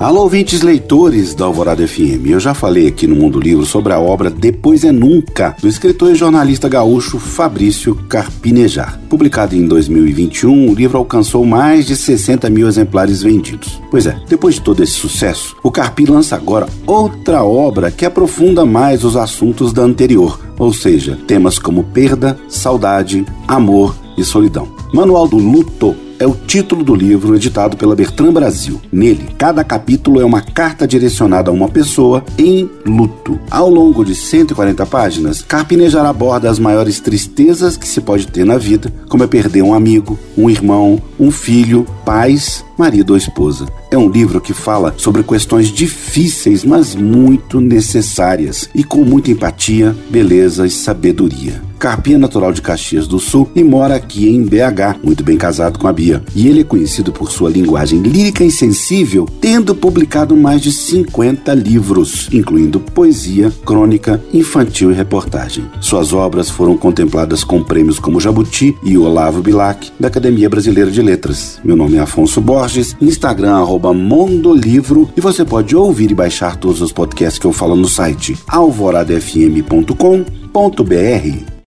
Alô, ouvintes leitores da Alvorada FM. Eu já falei aqui no Mundo Livro sobre a obra Depois é Nunca, do escritor e jornalista gaúcho Fabrício Carpinejar. Publicado em 2021, o livro alcançou mais de 60 mil exemplares vendidos. Pois é, depois de todo esse sucesso, o Carpi lança agora outra obra que aprofunda mais os assuntos da anterior, ou seja, temas como perda, saudade, amor e solidão. Manual do Luto é o título do livro editado pela Bertrand Brasil. Nele, cada capítulo é uma carta direcionada a uma pessoa em luto. Ao longo de 140 páginas, Carpinejar aborda as maiores tristezas que se pode ter na vida, como é perder um amigo, um irmão, um filho, pais, marido ou esposa. É um livro que fala sobre questões difíceis, mas muito necessárias e com muita empatia, beleza e sabedoria. Carpinha é natural de Caxias do Sul e mora aqui em BH, muito bem casado com a Bia. E ele é conhecido por sua linguagem lírica e sensível, tendo publicado mais de 50 livros, incluindo poesia, crônica, infantil e reportagem. Suas obras foram contempladas com prêmios como Jabuti e Olavo Bilac, da Academia Brasileira de Letras. Meu nome é Afonso Borges, Instagram arroba Mondolivro e você pode ouvir e baixar todos os podcasts que eu falo no site alvoradafm.com.br.